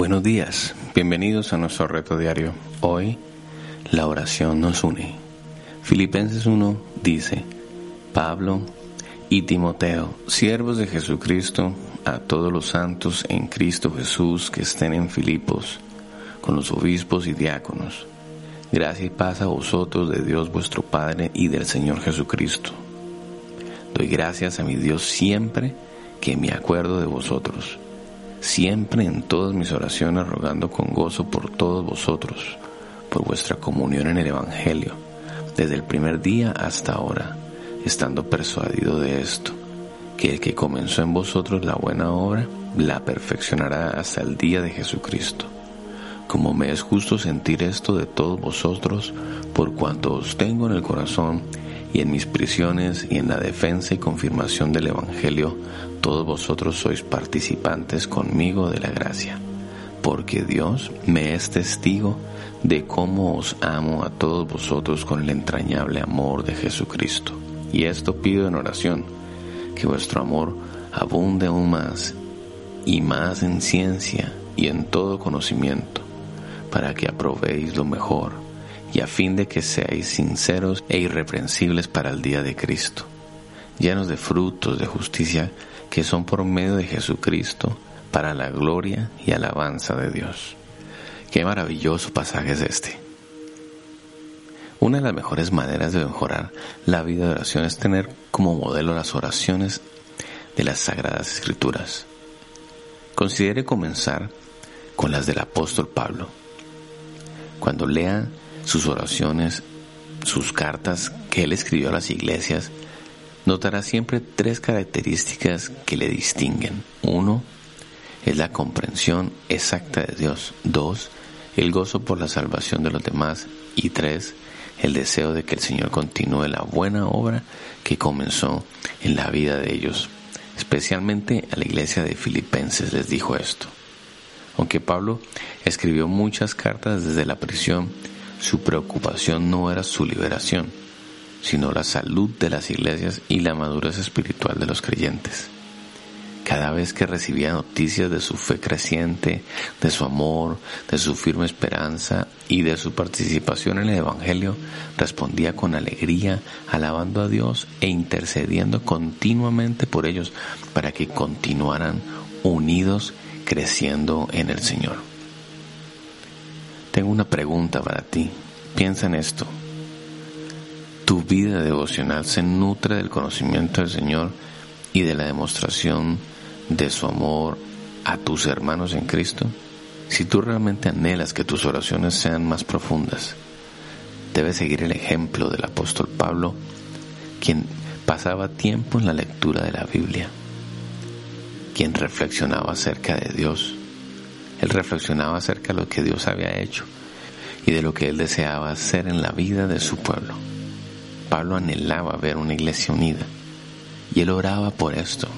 Buenos días, bienvenidos a nuestro reto diario. Hoy la oración nos une. Filipenses 1 dice, Pablo y Timoteo, siervos de Jesucristo, a todos los santos en Cristo Jesús que estén en Filipos, con los obispos y diáconos. Gracia y paz a vosotros de Dios vuestro Padre y del Señor Jesucristo. Doy gracias a mi Dios siempre que me acuerdo de vosotros siempre en todas mis oraciones rogando con gozo por todos vosotros, por vuestra comunión en el Evangelio, desde el primer día hasta ahora, estando persuadido de esto, que el que comenzó en vosotros la buena obra, la perfeccionará hasta el día de Jesucristo. Como me es justo sentir esto de todos vosotros, por cuanto os tengo en el corazón, y en mis prisiones y en la defensa y confirmación del Evangelio, todos vosotros sois participantes conmigo de la gracia, porque Dios me es testigo de cómo os amo a todos vosotros con el entrañable amor de Jesucristo. Y esto pido en oración, que vuestro amor abunde aún más y más en ciencia y en todo conocimiento, para que aprobéis lo mejor y a fin de que seáis sinceros e irreprensibles para el día de Cristo, llenos de frutos de justicia que son por medio de Jesucristo para la gloria y alabanza de Dios. Qué maravilloso pasaje es este. Una de las mejores maneras de mejorar la vida de oración es tener como modelo las oraciones de las Sagradas Escrituras. Considere comenzar con las del apóstol Pablo. Cuando lea sus oraciones, sus cartas que él escribió a las iglesias, notará siempre tres características que le distinguen. Uno, es la comprensión exacta de Dios. Dos, el gozo por la salvación de los demás. Y tres, el deseo de que el Señor continúe la buena obra que comenzó en la vida de ellos. Especialmente a la iglesia de Filipenses les dijo esto. Aunque Pablo escribió muchas cartas desde la prisión, su preocupación no era su liberación, sino la salud de las iglesias y la madurez espiritual de los creyentes. Cada vez que recibía noticias de su fe creciente, de su amor, de su firme esperanza y de su participación en el Evangelio, respondía con alegría, alabando a Dios e intercediendo continuamente por ellos para que continuaran unidos creciendo en el Señor. Tengo una pregunta para ti. Piensa en esto. ¿Tu vida devocional se nutre del conocimiento del Señor y de la demostración de su amor a tus hermanos en Cristo? Si tú realmente anhelas que tus oraciones sean más profundas, debes seguir el ejemplo del apóstol Pablo, quien pasaba tiempo en la lectura de la Biblia, quien reflexionaba acerca de Dios él reflexionaba acerca de lo que Dios había hecho y de lo que él deseaba hacer en la vida de su pueblo. Pablo anhelaba ver una iglesia unida y él oraba por esto.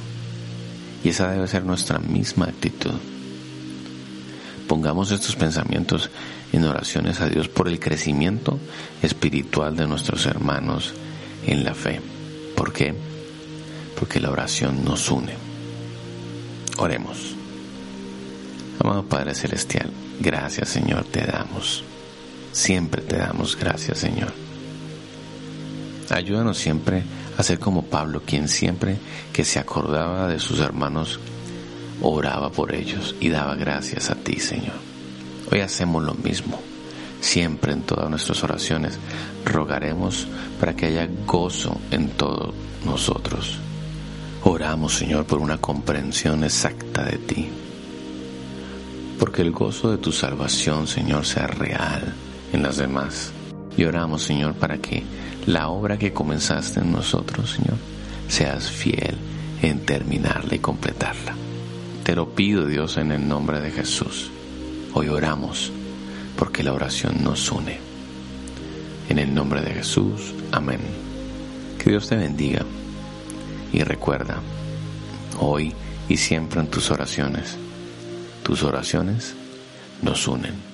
Y esa debe ser nuestra misma actitud. Pongamos estos pensamientos en oraciones a Dios por el crecimiento espiritual de nuestros hermanos en la fe. ¿Por qué? Porque la oración nos une. Oremos. Amado Padre Celestial, gracias Señor te damos. Siempre te damos gracias Señor. Ayúdanos siempre a ser como Pablo, quien siempre que se acordaba de sus hermanos, oraba por ellos y daba gracias a ti Señor. Hoy hacemos lo mismo. Siempre en todas nuestras oraciones rogaremos para que haya gozo en todos nosotros. Oramos, Señor, por una comprensión exacta de ti porque el gozo de tu salvación, Señor, sea real en las demás. Y oramos, Señor, para que la obra que comenzaste en nosotros, Señor, seas fiel en terminarla y completarla. Te lo pido, Dios, en el nombre de Jesús. Hoy oramos porque la oración nos une. En el nombre de Jesús, amén. Que Dios te bendiga y recuerda, hoy y siempre en tus oraciones, tus oraciones nos unen.